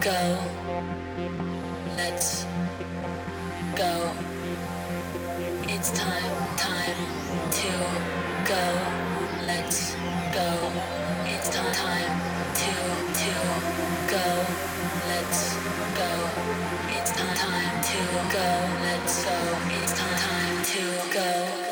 go. Let's go. It's time, time to go. Let's go. It's time, time to to go. Let's go. It's time, time to go.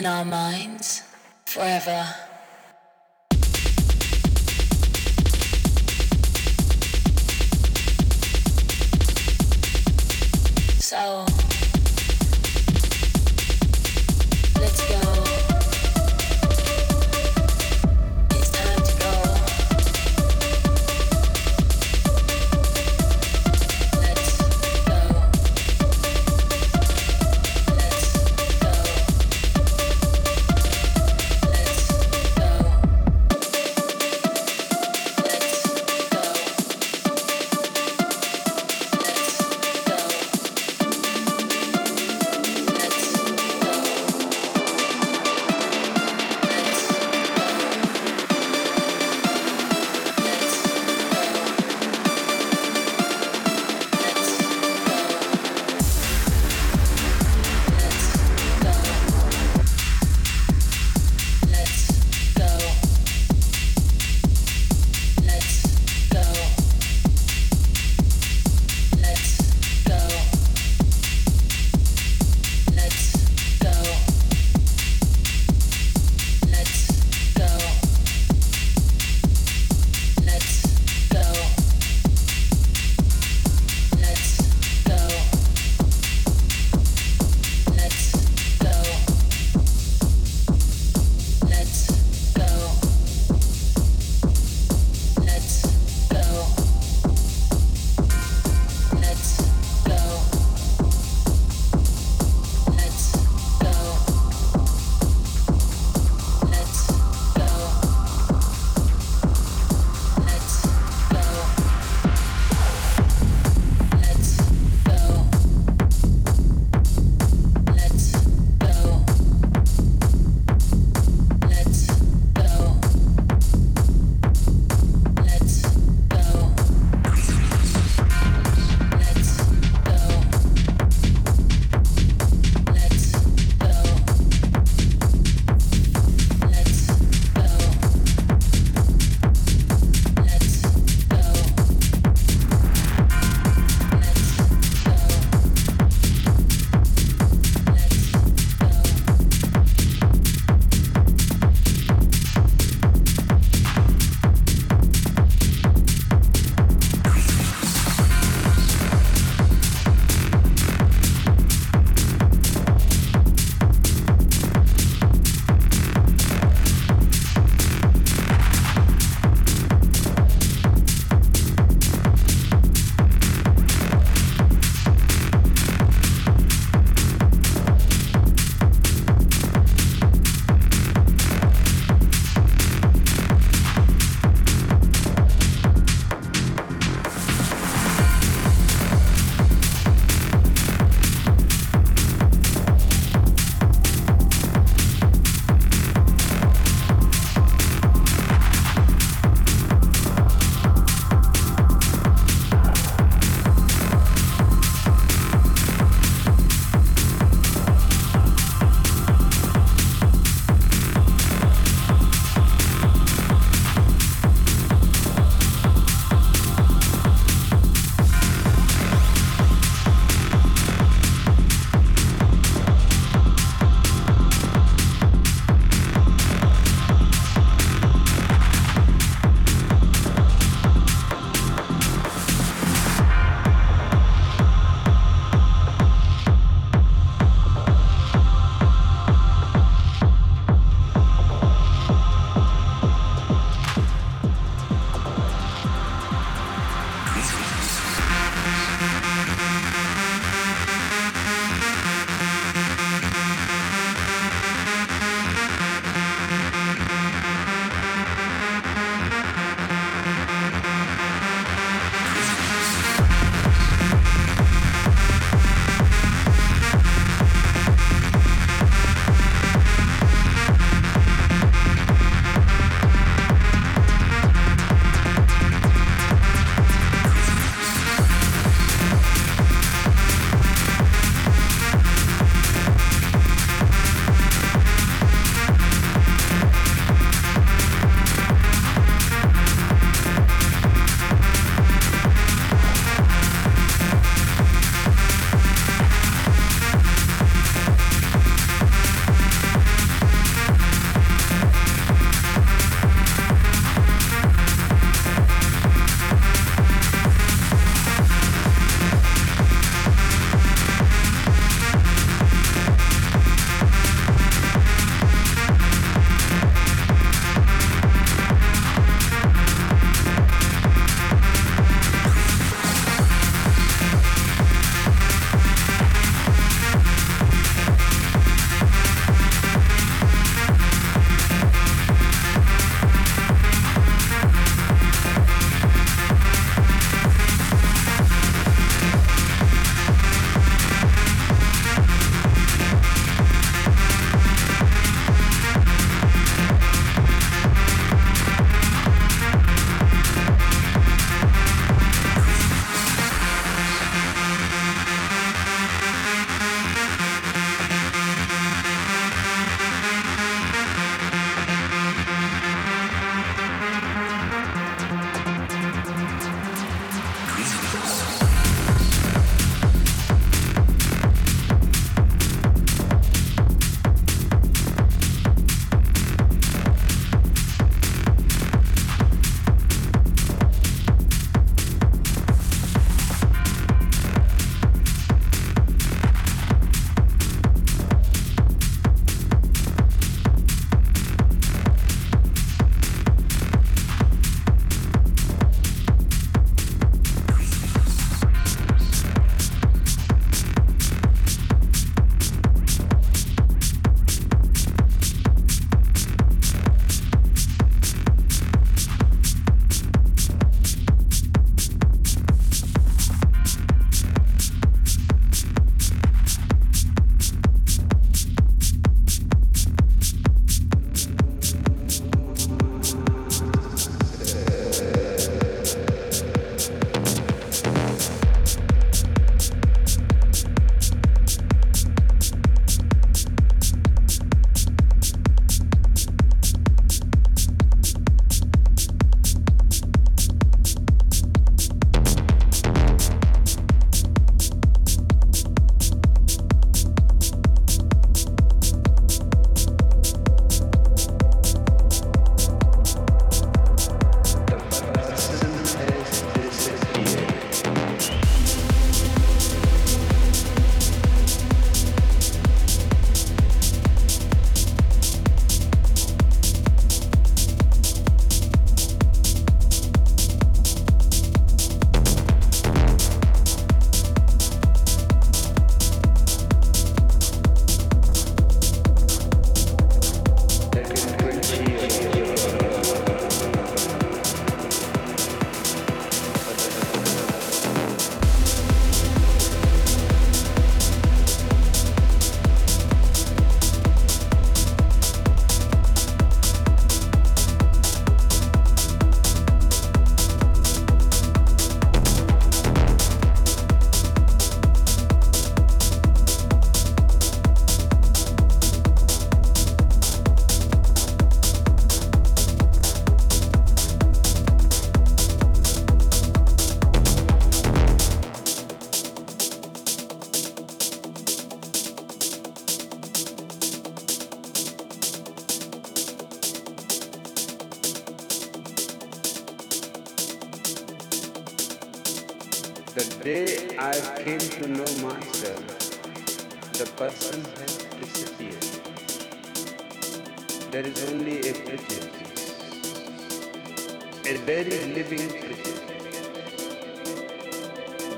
in our minds forever.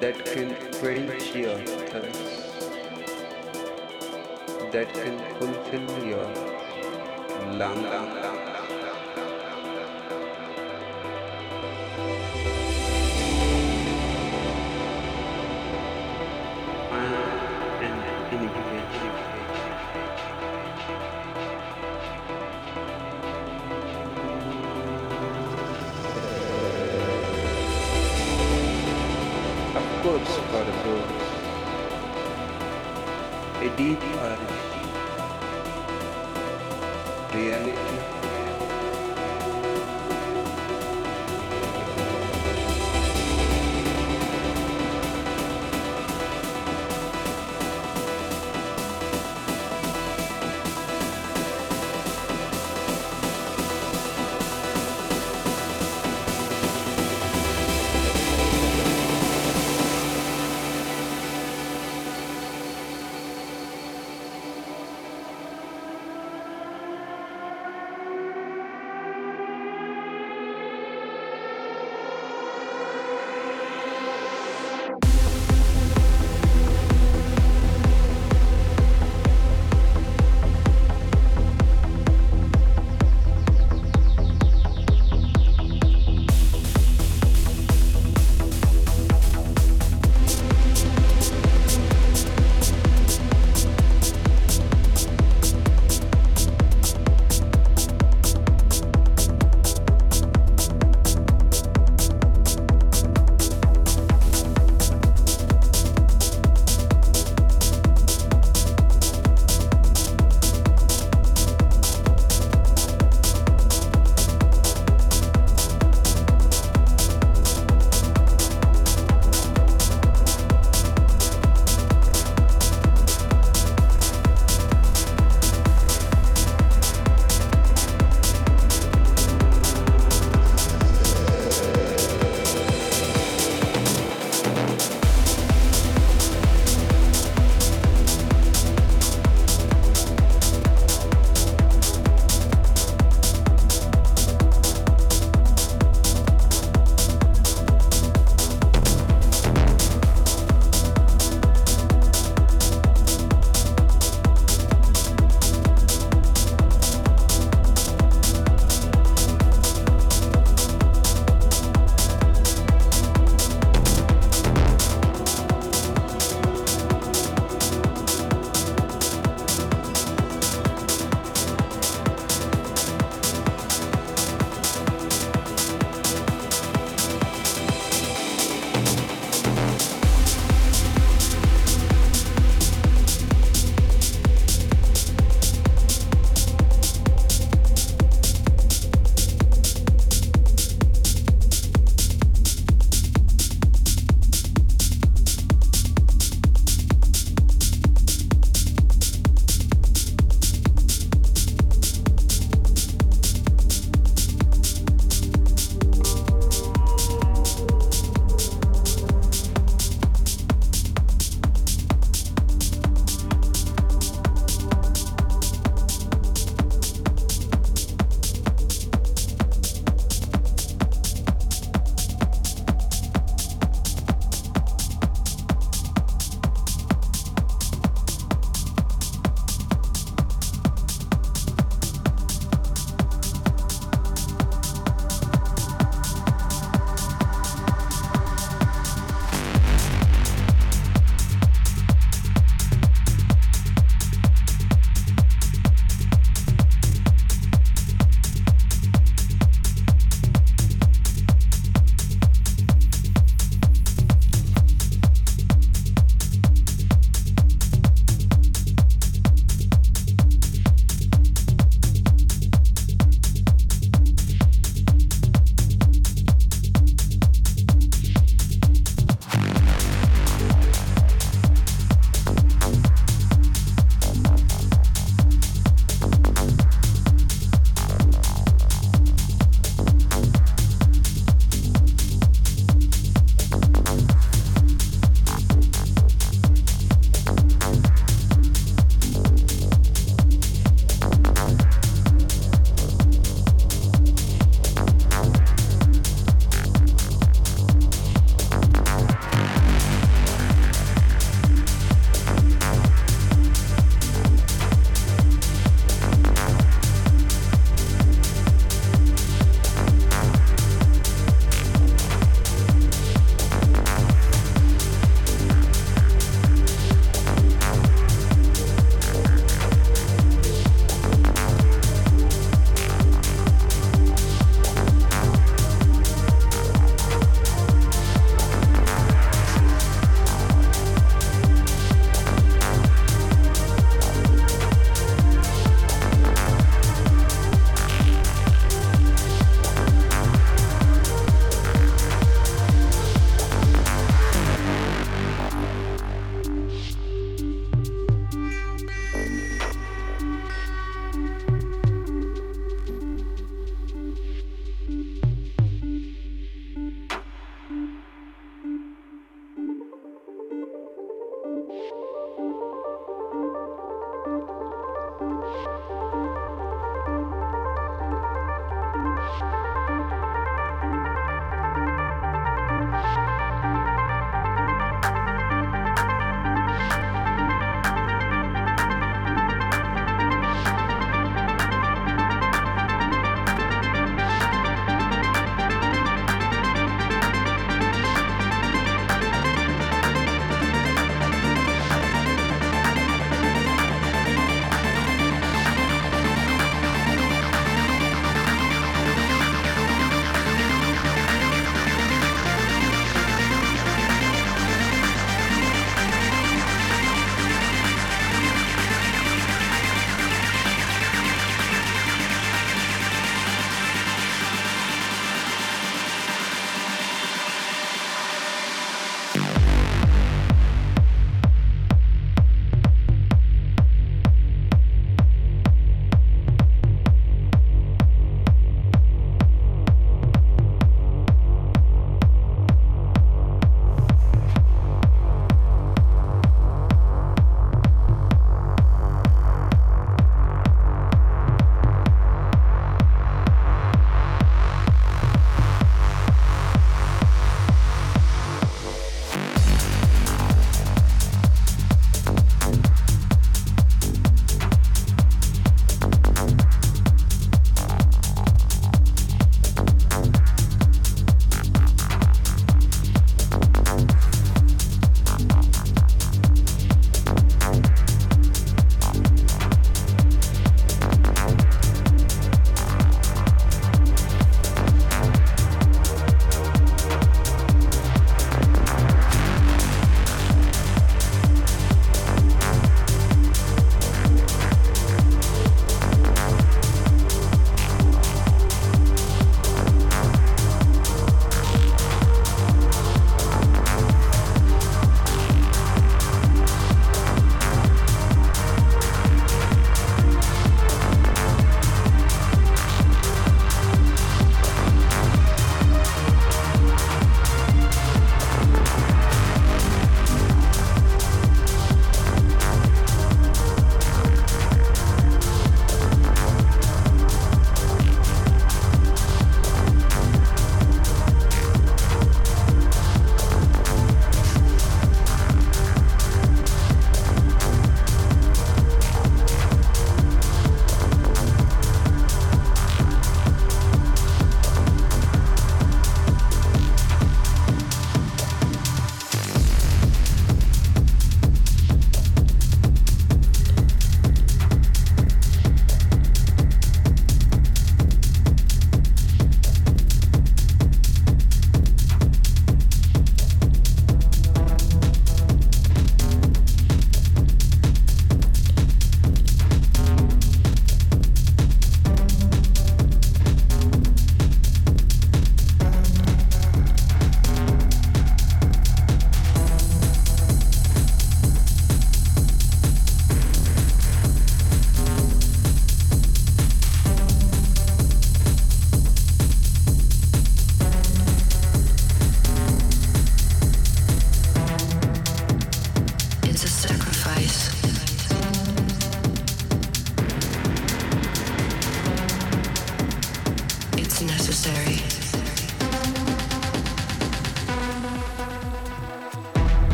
that can quench your thirst, that can fulfill your longing. a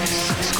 This is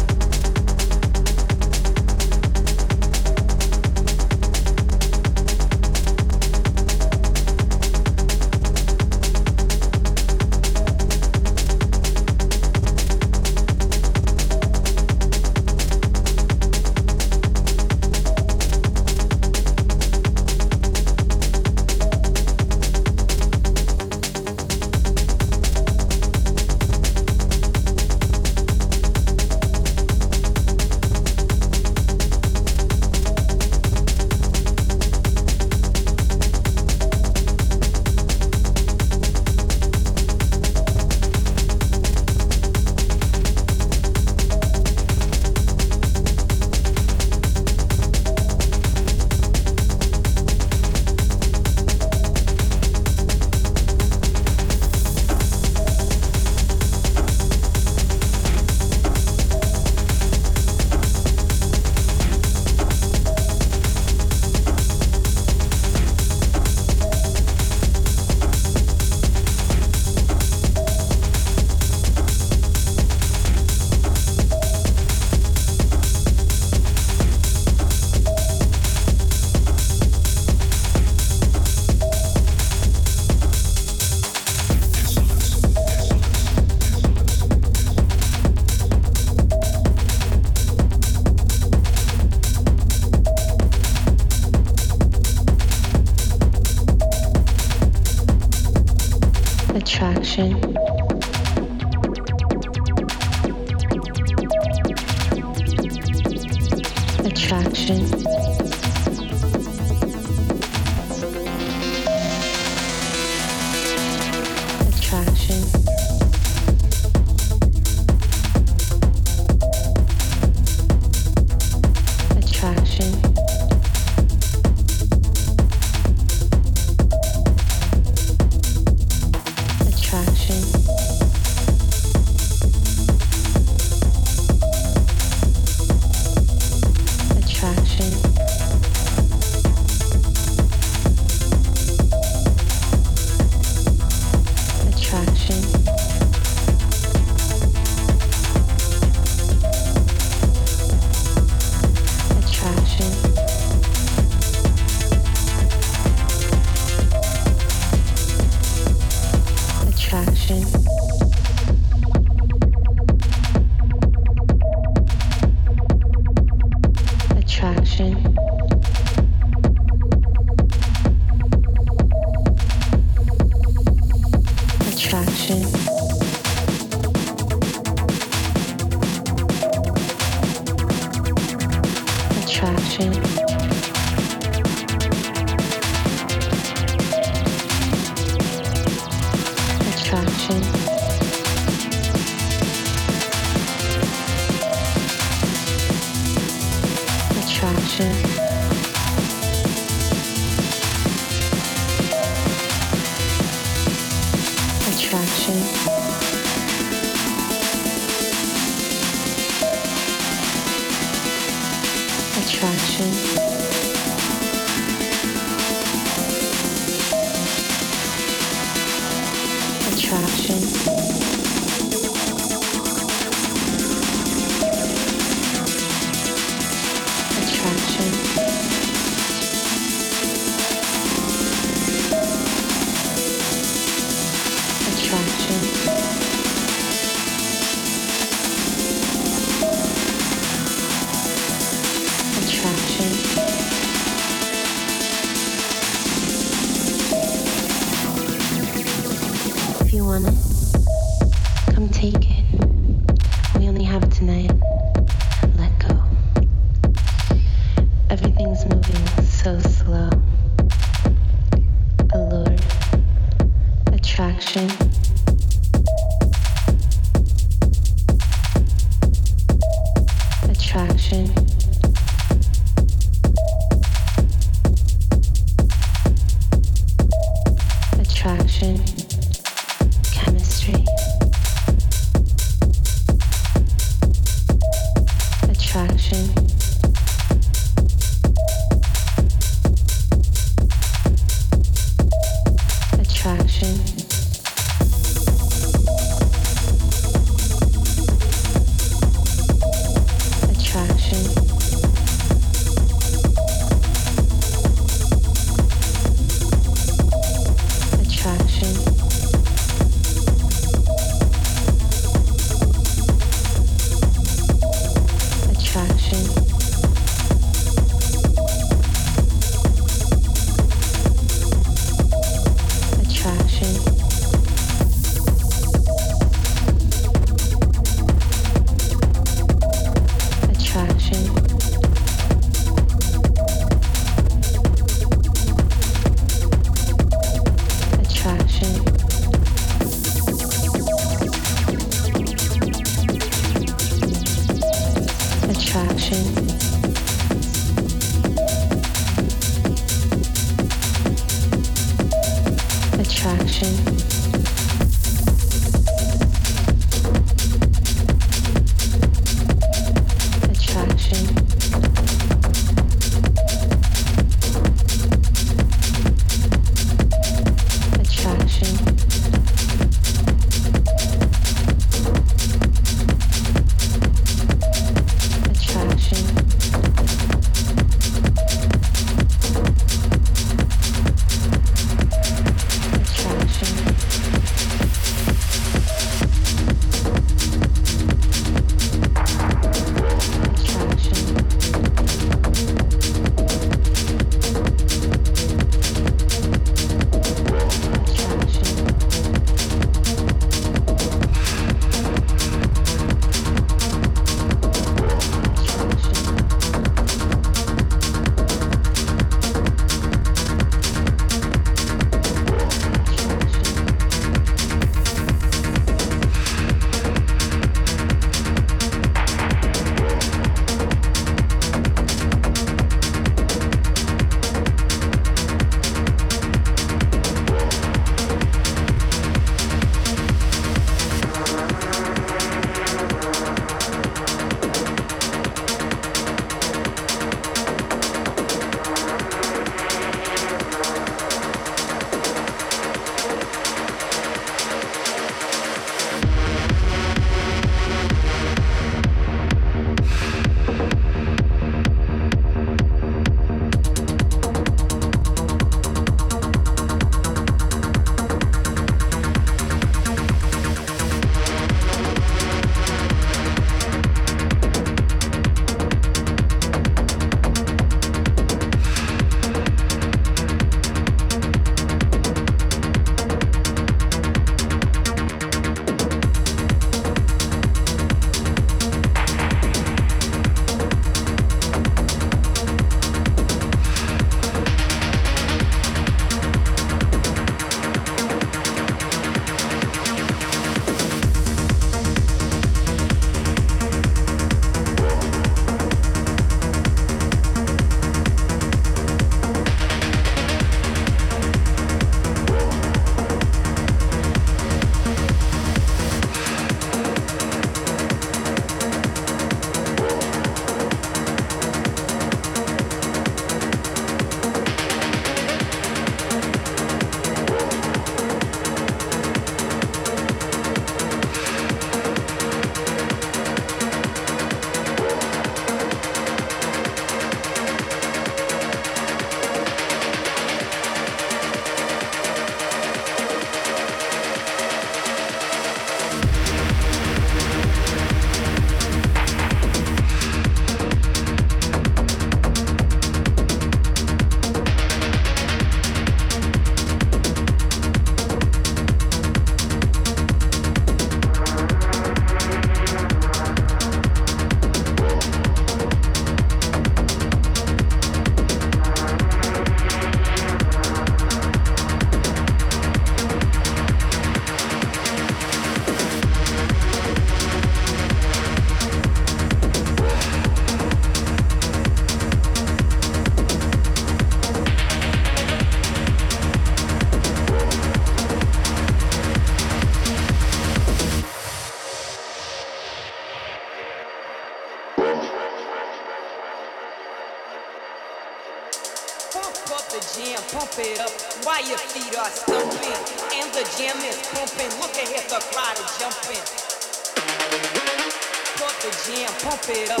it up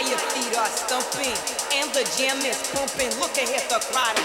your feet are stumping and the jam is pumping. Look ahead, the crowd